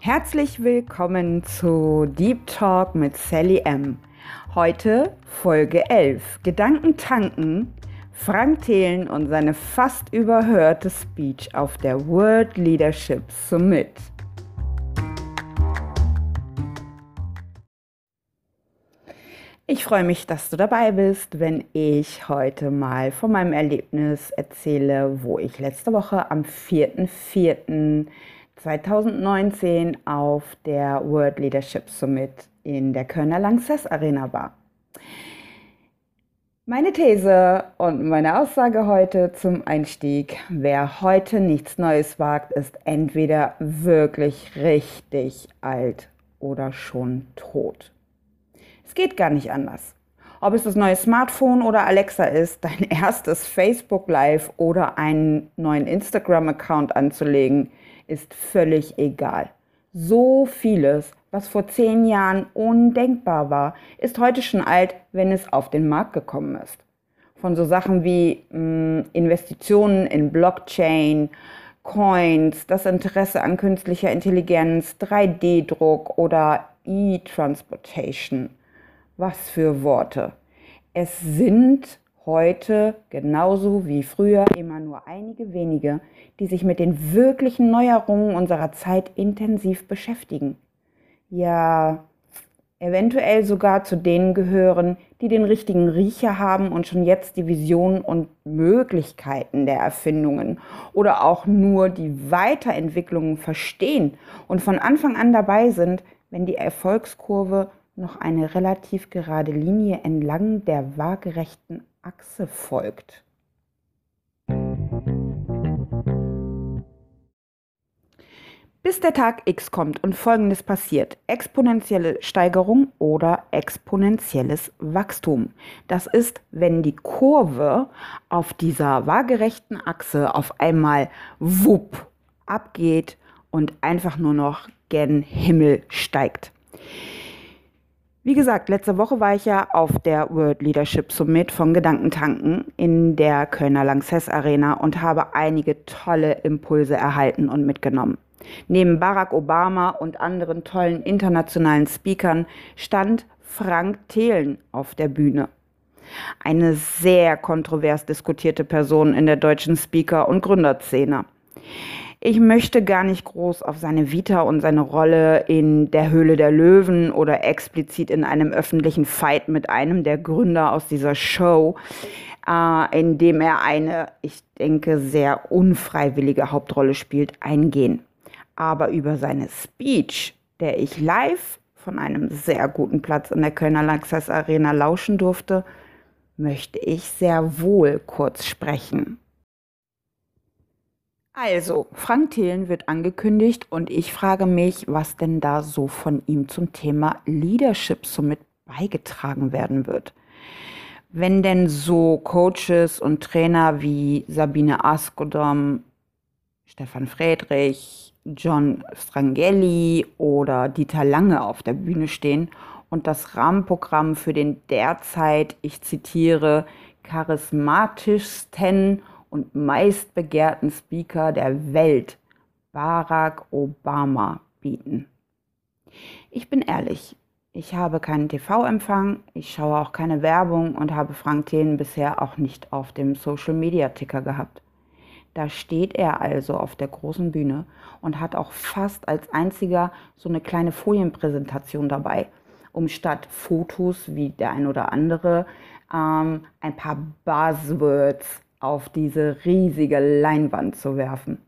Herzlich willkommen zu Deep Talk mit Sally M. Heute Folge 11. Gedanken tanken. Frank Thelen und seine fast überhörte Speech auf der World Leadership Summit. Ich freue mich, dass du dabei bist, wenn ich heute mal von meinem Erlebnis erzähle, wo ich letzte Woche am 4.4. 2019 auf der World Leadership Summit in der Kölner Lanxess Arena war. Meine These und meine Aussage heute zum Einstieg, wer heute nichts Neues wagt, ist entweder wirklich richtig alt oder schon tot. Es geht gar nicht anders. Ob es das neue Smartphone oder Alexa ist, dein erstes Facebook Live oder einen neuen Instagram-Account anzulegen, ist völlig egal. So vieles, was vor zehn Jahren undenkbar war, ist heute schon alt, wenn es auf den Markt gekommen ist. Von so Sachen wie mh, hm, Investitionen in Blockchain, Coins, das Interesse an künstlicher Intelligenz, 3D-Druck oder E-Transportation. Was für Worte. Es sind heute genauso wie früher immer nur einige wenige, die sich mit den wirklichen Neuerungen unserer Zeit intensiv beschäftigen. Ja, eventuell sogar zu denen gehören, die den richtigen Riecher haben und schon jetzt die Visionen und Möglichkeiten der Erfindungen oder auch nur die Weiterentwicklungen verstehen und von Anfang an dabei sind, wenn die Erfolgskurve noch eine relativ gerade Linie entlang der waagerechten Achse folgt. Bis der Tag X kommt und Folgendes passiert. Exponentielle Steigerung oder exponentielles Wachstum. Das ist, wenn die Kurve auf dieser waagerechten Achse auf einmal wupp abgeht und einfach nur noch gen Himmel steigt. Wie gesagt, letzte Woche war ich ja auf der World Leadership Summit von Gedankentanken in der Kölner Lanxess Arena und habe einige tolle Impulse erhalten und mitgenommen. Neben Barack Obama und anderen tollen internationalen Speakern stand Frank Thelen auf der Bühne. Eine sehr kontrovers diskutierte Person in der deutschen Speaker- und Gründerszene. Ich möchte gar nicht groß auf seine Vita und seine Rolle in der Höhle der Löwen oder explizit in einem öffentlichen Fight mit einem der Gründer aus dieser Show, äh, in dem er eine, ich denke, sehr unfreiwillige Hauptrolle spielt, eingehen. Aber über seine Speech, der ich live von einem sehr guten Platz in der Kölner Lanxess Arena lauschen durfte, möchte ich sehr wohl kurz sprechen. Also, Frank Thelen wird angekündigt und ich frage mich, was denn da so von ihm zum Thema Leadership somit beigetragen werden wird. Wenn denn so Coaches und Trainer wie Sabine Askodom, Stefan Friedrich, John Strangelli oder Dieter Lange auf der Bühne stehen und das Rahmenprogramm für den derzeit, ich zitiere, charismatischsten und meistbegehrten Speaker der Welt, Barack Obama, bieten. Ich bin ehrlich, ich habe keinen TV-Empfang, ich schaue auch keine Werbung und habe Frank Thelen bisher auch nicht auf dem Social-Media-Ticker gehabt. Da steht er also auf der großen Bühne und hat auch fast als einziger so eine kleine Folienpräsentation dabei, um statt Fotos wie der ein oder andere ähm, ein paar Buzzwords auf diese riesige Leinwand zu werfen.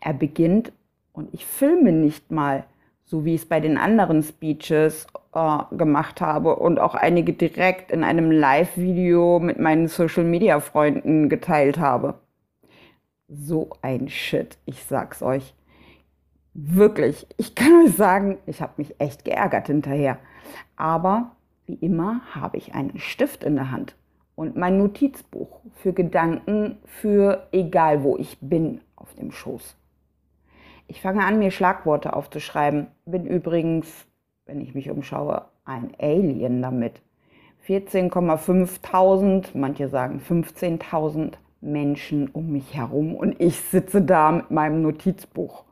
Er beginnt, und ich filme nicht mal, so wie ich es bei den anderen Speeches äh, gemacht habe und auch einige direkt in einem Live-Video mit meinen Social-Media-Freunden geteilt habe. So ein Shit, ich sag's euch. Wirklich, ich kann euch sagen, ich habe mich echt geärgert hinterher. Aber wie immer habe ich einen Stift in der Hand und mein Notizbuch für Gedanken für egal wo ich bin auf dem Schoß. Ich fange an, mir Schlagworte aufzuschreiben. Bin übrigens, wenn ich mich umschaue, ein Alien damit. 14,5.000, manche sagen 15.000 Menschen um mich herum und ich sitze da mit meinem Notizbuch.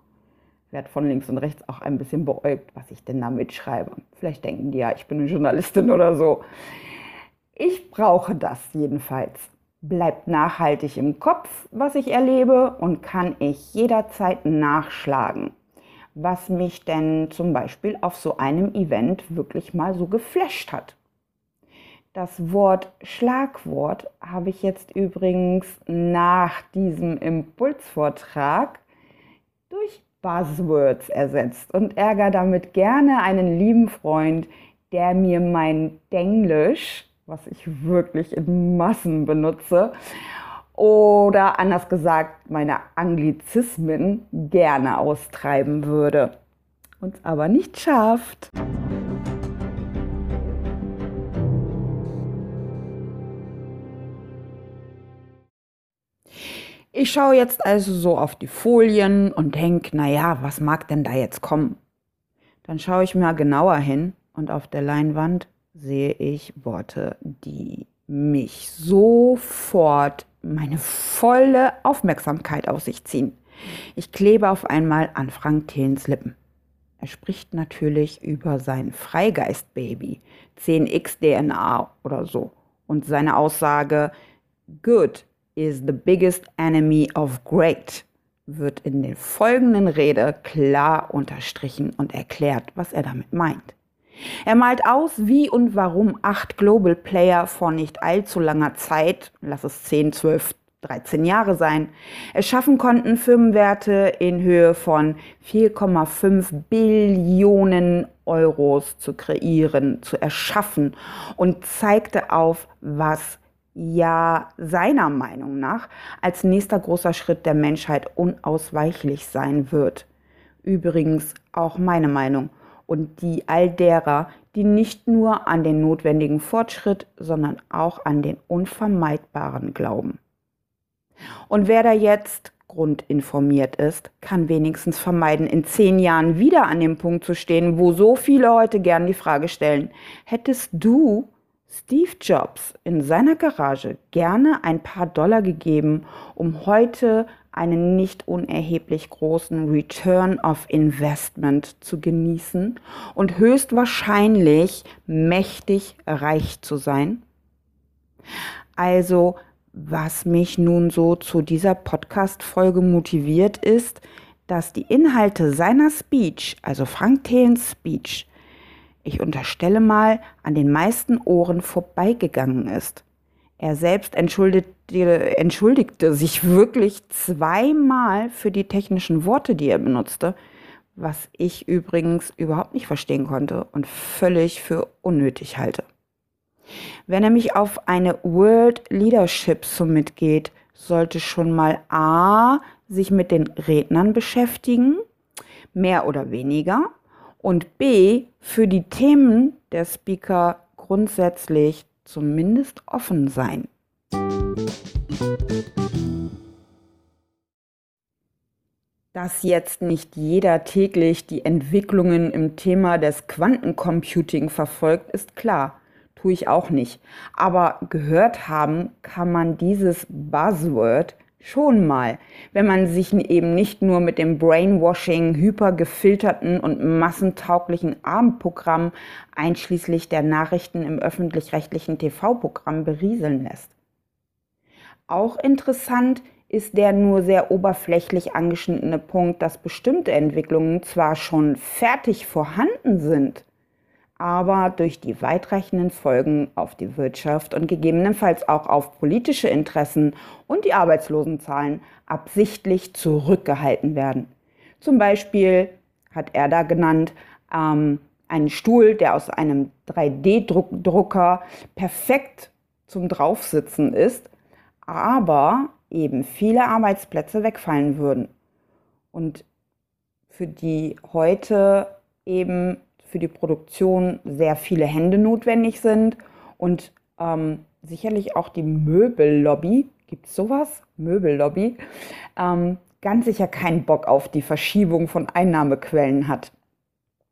werde von links und rechts auch ein bisschen beäugt, was ich denn da mitschreibe. Vielleicht denken die ja, ich bin eine Journalistin oder so. Ich brauche das jedenfalls. Bleibt nachhaltig im Kopf, was ich erlebe und kann ich jederzeit nachschlagen, was mich denn zum Beispiel auf so einem Event wirklich mal so geflasht hat. Das Wort Schlagwort habe ich jetzt übrigens nach diesem Impulsvortrag durch Buzzwords ersetzt und ärgere damit gerne einen lieben Freund, der mir mein Denglisch, was ich wirklich in Massen benutze, oder anders gesagt meine Anglizismen gerne austreiben würde, uns aber nicht schafft. Ich schaue jetzt also so auf die Folien und denke, naja, was mag denn da jetzt kommen? Dann schaue ich mal genauer hin und auf der Leinwand sehe ich Worte, die mich sofort meine volle Aufmerksamkeit auf sich ziehen. Ich klebe auf einmal an Frank Thelens Lippen. Er spricht natürlich über sein Freigeist-Baby, 10x DNA oder so, und seine Aussage, Good is the biggest enemy of great, wird in der folgenden Rede klar unterstrichen und erklärt, was er damit meint. Er malt aus, wie und warum acht Global Player vor nicht allzu langer Zeit, lass es 10, 12, 13 Jahre sein, es schaffen konnten, Firmenwerte in Höhe von 4,5 Billionen Euros zu kreieren, zu erschaffen und zeigte auf, was ja seiner Meinung nach als nächster großer Schritt der Menschheit unausweichlich sein wird. Übrigens auch meine Meinung und die all derer, die nicht nur an den notwendigen Fortschritt, sondern auch an den unvermeidbaren glauben. Und wer da jetzt grundinformiert ist, kann wenigstens vermeiden, in zehn Jahren wieder an dem Punkt zu stehen, wo so viele heute gern die Frage stellen, hättest du Steve Jobs in seiner Garage gerne ein paar Dollar gegeben, um heute einen nicht unerheblich großen Return of Investment zu genießen und höchstwahrscheinlich mächtig reich zu sein? Also, was mich nun so zu dieser Podcast-Folge motiviert, ist, dass die Inhalte seiner Speech, also Frank Thelens Speech, ich unterstelle mal, an den meisten Ohren vorbeigegangen ist. Er selbst entschuldigte, entschuldigte sich wirklich zweimal für die technischen Worte, die er benutzte, was ich übrigens überhaupt nicht verstehen konnte und völlig für unnötig halte. Wer nämlich auf eine World Leadership Summit geht, sollte schon mal A sich mit den Rednern beschäftigen, mehr oder weniger, und B für die Themen der Speaker grundsätzlich zumindest offen sein. Dass jetzt nicht jeder täglich die Entwicklungen im Thema des Quantencomputing verfolgt, ist klar. Tue ich auch nicht. Aber gehört haben kann man dieses Buzzword Schon mal, wenn man sich eben nicht nur mit dem Brainwashing, hypergefilterten und massentauglichen Abendprogramm einschließlich der Nachrichten im öffentlich-rechtlichen TV-Programm berieseln lässt. Auch interessant ist der nur sehr oberflächlich angeschnittene Punkt, dass bestimmte Entwicklungen zwar schon fertig vorhanden sind, aber durch die weitreichenden Folgen auf die Wirtschaft und gegebenenfalls auch auf politische Interessen und die Arbeitslosenzahlen absichtlich zurückgehalten werden. Zum Beispiel hat er da genannt, ähm, einen Stuhl, der aus einem 3D-Drucker perfekt zum Draufsitzen ist, aber eben viele Arbeitsplätze wegfallen würden und für die heute eben für die Produktion sehr viele Hände notwendig sind und ähm, sicherlich auch die Möbellobby, gibt es sowas? Möbellobby, ähm, ganz sicher keinen Bock auf die Verschiebung von Einnahmequellen hat.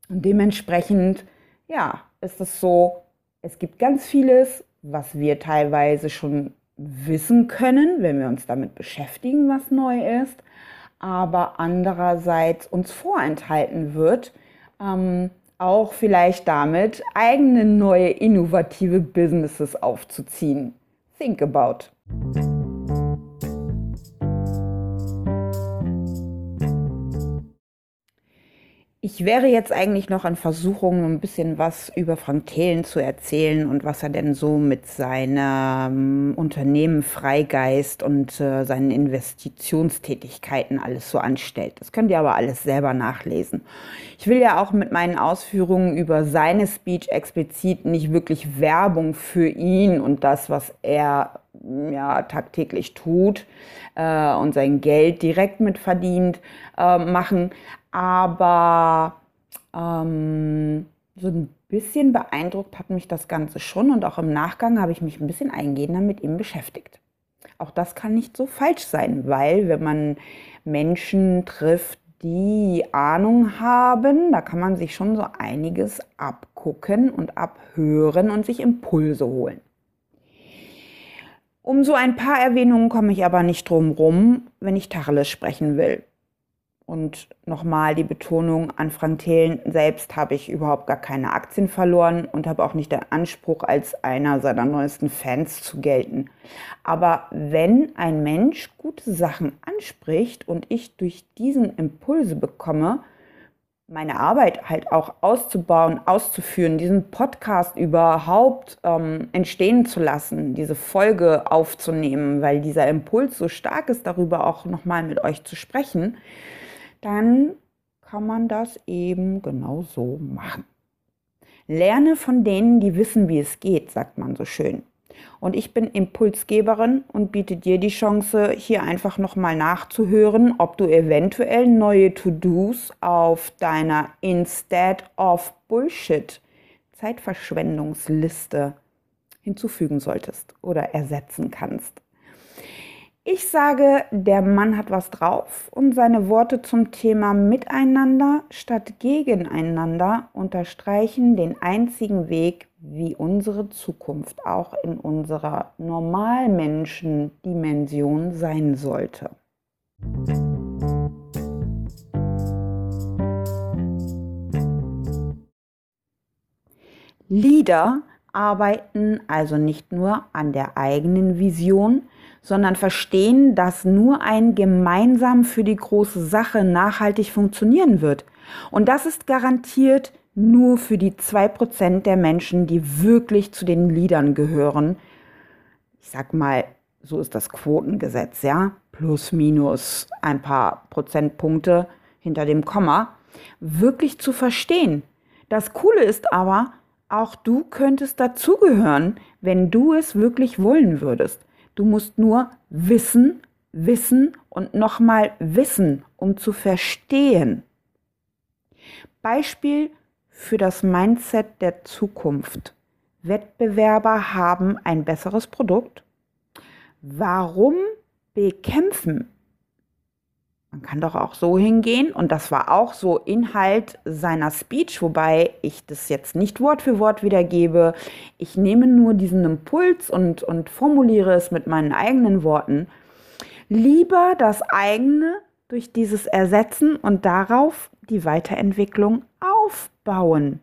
Und dementsprechend, ja, ist es so, es gibt ganz vieles, was wir teilweise schon wissen können, wenn wir uns damit beschäftigen, was neu ist. aber andererseits uns vorenthalten wird, ähm, auch vielleicht damit eigene neue innovative Businesses aufzuziehen. Think about. Ich wäre jetzt eigentlich noch an Versuchung, ein bisschen was über Frank Thelen zu erzählen und was er denn so mit seinem Unternehmen Freigeist und äh, seinen Investitionstätigkeiten alles so anstellt. Das könnt ihr aber alles selber nachlesen. Ich will ja auch mit meinen Ausführungen über seine Speech explizit nicht wirklich Werbung für ihn und das, was er ja, tagtäglich tut äh, und sein Geld direkt mit verdient, äh, machen aber ähm, so ein bisschen beeindruckt hat mich das Ganze schon und auch im Nachgang habe ich mich ein bisschen eingehender mit ihm beschäftigt. Auch das kann nicht so falsch sein, weil wenn man Menschen trifft, die Ahnung haben, da kann man sich schon so einiges abgucken und abhören und sich Impulse holen. Um so ein paar Erwähnungen komme ich aber nicht drum rum, wenn ich Tacheles sprechen will. Und nochmal die Betonung an Frank Thelen, selbst habe ich überhaupt gar keine Aktien verloren und habe auch nicht den Anspruch, als einer seiner neuesten Fans zu gelten. Aber wenn ein Mensch gute Sachen anspricht und ich durch diesen Impulse bekomme, meine Arbeit halt auch auszubauen, auszuführen, diesen Podcast überhaupt ähm, entstehen zu lassen, diese Folge aufzunehmen, weil dieser Impuls so stark ist, darüber auch nochmal mit euch zu sprechen, dann kann man das eben genau so machen. Lerne von denen, die wissen, wie es geht, sagt man so schön. Und ich bin Impulsgeberin und biete dir die Chance, hier einfach nochmal nachzuhören, ob du eventuell neue To-Dos auf deiner Instead of Bullshit Zeitverschwendungsliste hinzufügen solltest oder ersetzen kannst. Ich sage, der Mann hat was drauf und seine Worte zum Thema Miteinander statt Gegeneinander unterstreichen den einzigen Weg, wie unsere Zukunft auch in unserer Normalmenschen-Dimension sein sollte. Leader arbeiten also nicht nur an der eigenen Vision, sondern verstehen, dass nur ein gemeinsam für die große Sache nachhaltig funktionieren wird. Und das ist garantiert nur für die zwei Prozent der Menschen, die wirklich zu den Liedern gehören. Ich sag mal, so ist das Quotengesetz, ja? Plus, minus ein paar Prozentpunkte hinter dem Komma. Wirklich zu verstehen. Das Coole ist aber, auch du könntest dazugehören, wenn du es wirklich wollen würdest. Du musst nur wissen, wissen und nochmal wissen, um zu verstehen. Beispiel für das Mindset der Zukunft. Wettbewerber haben ein besseres Produkt. Warum bekämpfen man kann doch auch so hingehen und das war auch so Inhalt seiner Speech, wobei ich das jetzt nicht Wort für Wort wiedergebe. Ich nehme nur diesen Impuls und, und formuliere es mit meinen eigenen Worten. Lieber das eigene durch dieses Ersetzen und darauf die Weiterentwicklung aufbauen.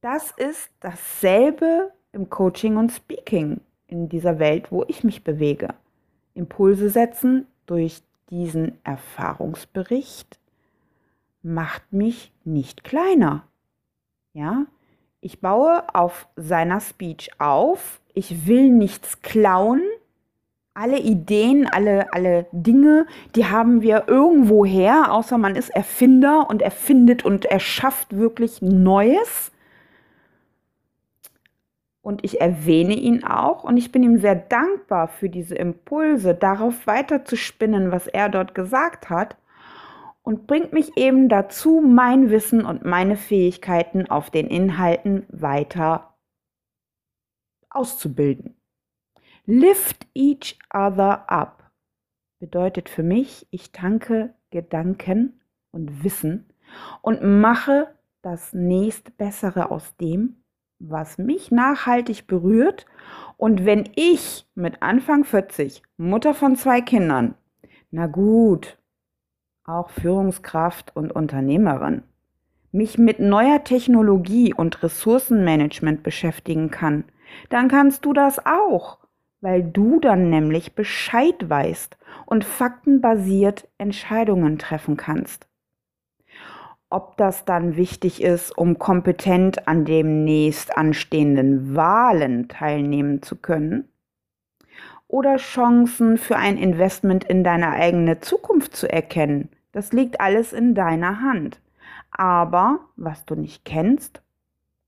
Das ist dasselbe im Coaching und Speaking in dieser Welt, wo ich mich bewege. Impulse setzen durch diesen Erfahrungsbericht macht mich nicht kleiner. Ja, ich baue auf seiner Speech auf. Ich will nichts klauen. Alle Ideen, alle, alle Dinge, die haben wir irgendwo her, außer man ist Erfinder und erfindet und erschafft wirklich Neues. Und ich erwähne ihn auch und ich bin ihm sehr dankbar für diese Impulse, darauf weiter zu spinnen, was er dort gesagt hat. Und bringt mich eben dazu, mein Wissen und meine Fähigkeiten auf den Inhalten weiter auszubilden. Lift each other up bedeutet für mich, ich tanke Gedanken und Wissen und mache das nächstbessere aus dem, was mich nachhaltig berührt. Und wenn ich mit Anfang 40, Mutter von zwei Kindern, Na gut, auch Führungskraft und Unternehmerin, mich mit neuer Technologie und Ressourcenmanagement beschäftigen kann, dann kannst du das auch, weil du dann nämlich Bescheid weißt und faktenbasiert Entscheidungen treffen kannst. Ob das dann wichtig ist, um kompetent an demnächst anstehenden Wahlen teilnehmen zu können, oder Chancen für ein Investment in deine eigene Zukunft zu erkennen, das liegt alles in deiner Hand. Aber was du nicht kennst,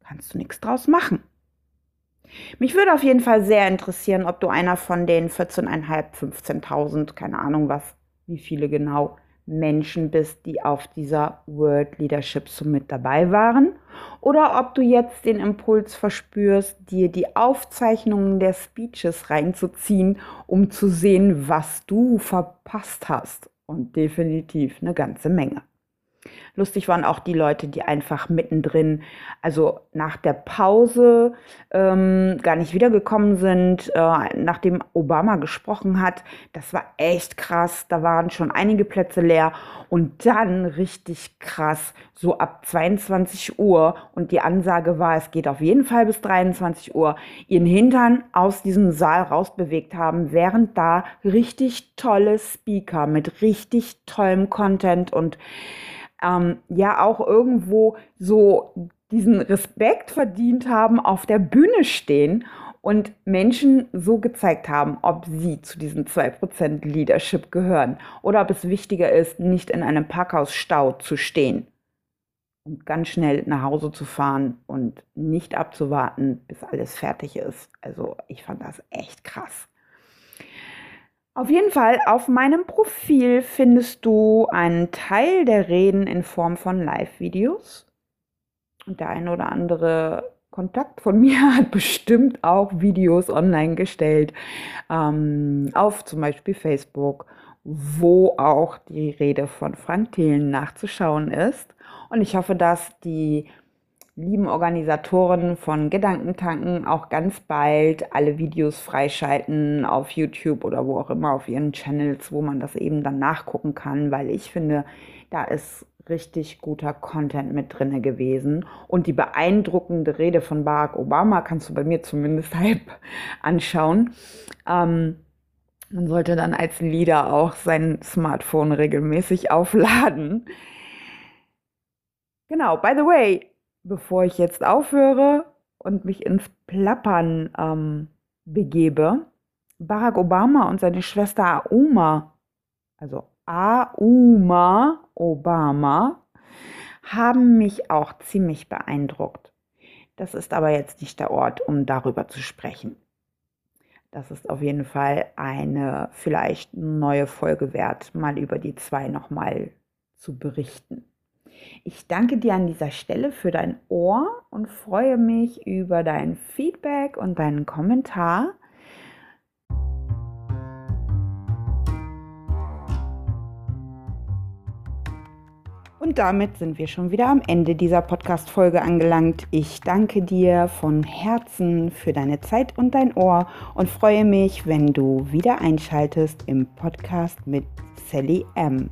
kannst du nichts draus machen. Mich würde auf jeden Fall sehr interessieren, ob du einer von den 14.500, 15.000, keine Ahnung was, wie viele genau Menschen bist, die auf dieser World Leadership Summit dabei waren, oder ob du jetzt den Impuls verspürst, dir die Aufzeichnungen der Speeches reinzuziehen, um zu sehen, was du verpasst hast. Und definitiv eine ganze Menge. Lustig waren auch die Leute, die einfach mittendrin, also nach der Pause ähm, gar nicht wiedergekommen sind, äh, nachdem Obama gesprochen hat. Das war echt krass. Da waren schon einige Plätze leer. Und dann richtig krass, so ab 22 Uhr. Und die Ansage war, es geht auf jeden Fall bis 23 Uhr, ihren Hintern aus diesem Saal rausbewegt haben, während da richtig tolle Speaker mit richtig tollem Content und ähm, ja auch irgendwo so diesen Respekt verdient haben, auf der Bühne stehen und Menschen so gezeigt haben, ob sie zu diesen 2% Leadership gehören oder ob es wichtiger ist, nicht in einem Parkhausstau zu stehen und ganz schnell nach Hause zu fahren und nicht abzuwarten, bis alles fertig ist. Also ich fand das echt krass. Auf jeden Fall, auf meinem Profil findest du einen Teil der Reden in Form von Live-Videos. Und der eine oder andere Kontakt von mir hat bestimmt auch Videos online gestellt, ähm, auf zum Beispiel Facebook, wo auch die Rede von Frank Thelen nachzuschauen ist. Und ich hoffe, dass die lieben Organisatoren von Gedankentanken auch ganz bald alle Videos freischalten auf YouTube oder wo auch immer auf ihren Channels, wo man das eben dann nachgucken kann, weil ich finde, da ist richtig guter Content mit drinne gewesen und die beeindruckende Rede von Barack Obama kannst du bei mir zumindest halb anschauen. Ähm, man sollte dann als Leader auch sein Smartphone regelmäßig aufladen. Genau, by the way, bevor ich jetzt aufhöre und mich ins Plappern ähm, begebe, Barack Obama und seine Schwester Auma, also Auma Obama, haben mich auch ziemlich beeindruckt. Das ist aber jetzt nicht der Ort, um darüber zu sprechen. Das ist auf jeden Fall eine vielleicht neue Folge wert, mal über die zwei nochmal zu berichten. Ich danke dir an dieser Stelle für dein Ohr und freue mich über dein Feedback und deinen Kommentar. Und damit sind wir schon wieder am Ende dieser Podcast-Folge angelangt. Ich danke dir von Herzen für deine Zeit und dein Ohr und freue mich, wenn du wieder einschaltest im Podcast mit Sally M.